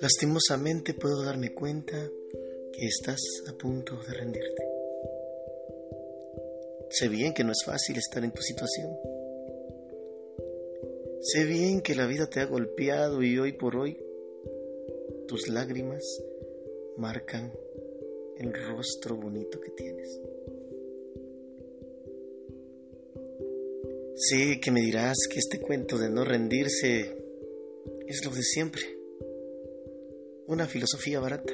Lastimosamente puedo darme cuenta que estás a punto de rendirte. Sé bien que no es fácil estar en tu situación. Sé bien que la vida te ha golpeado y hoy por hoy tus lágrimas marcan el rostro bonito que tienes. Sé que me dirás que este cuento de no rendirse es lo de siempre una filosofía barata.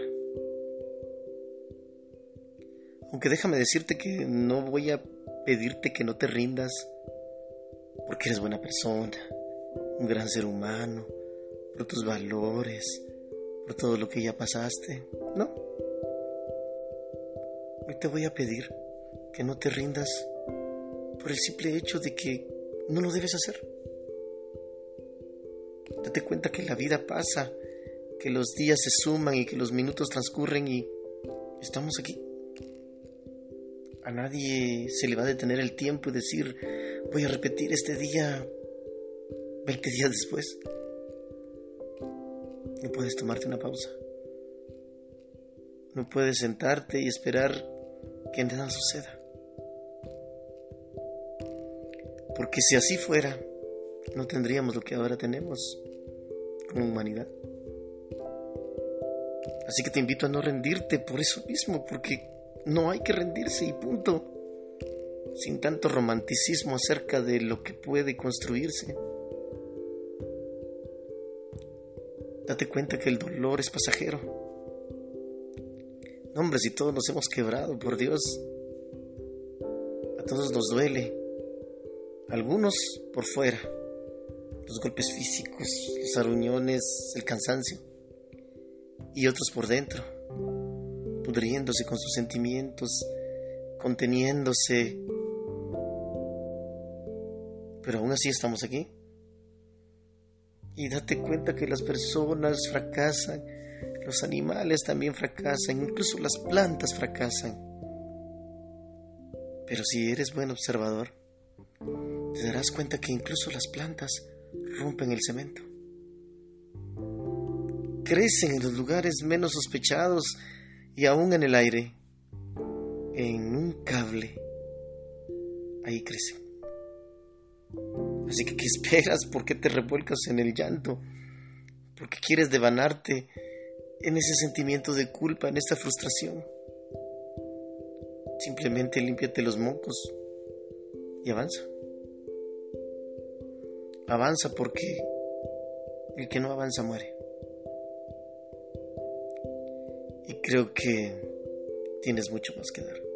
Aunque déjame decirte que no voy a pedirte que no te rindas porque eres buena persona, un gran ser humano, por tus valores, por todo lo que ya pasaste. No. Hoy te voy a pedir que no te rindas por el simple hecho de que no lo debes hacer. Date cuenta que la vida pasa que los días se suman y que los minutos transcurren y estamos aquí. A nadie se le va a detener el tiempo y decir, voy a repetir este día 20 días después. No puedes tomarte una pausa. No puedes sentarte y esperar que nada suceda. Porque si así fuera, no tendríamos lo que ahora tenemos como humanidad. Así que te invito a no rendirte por eso mismo, porque no hay que rendirse y punto. Sin tanto romanticismo acerca de lo que puede construirse. Date cuenta que el dolor es pasajero. No, hombre, si todos nos hemos quebrado, por Dios. A todos nos duele. Algunos por fuera. Los golpes físicos, los aruñones, el cansancio y otros por dentro, pudriéndose con sus sentimientos, conteniéndose. Pero aún así estamos aquí. Y date cuenta que las personas fracasan, los animales también fracasan, incluso las plantas fracasan. Pero si eres buen observador, te darás cuenta que incluso las plantas rompen el cemento crecen en los lugares menos sospechados y aún en el aire. En un cable, ahí crecen. Así que, ¿qué esperas? ¿Por qué te revuelcas en el llanto? ¿Por qué quieres devanarte en ese sentimiento de culpa, en esta frustración? Simplemente límpiate los mocos y avanza. Avanza porque el que no avanza muere. creo que tienes mucho más que dar.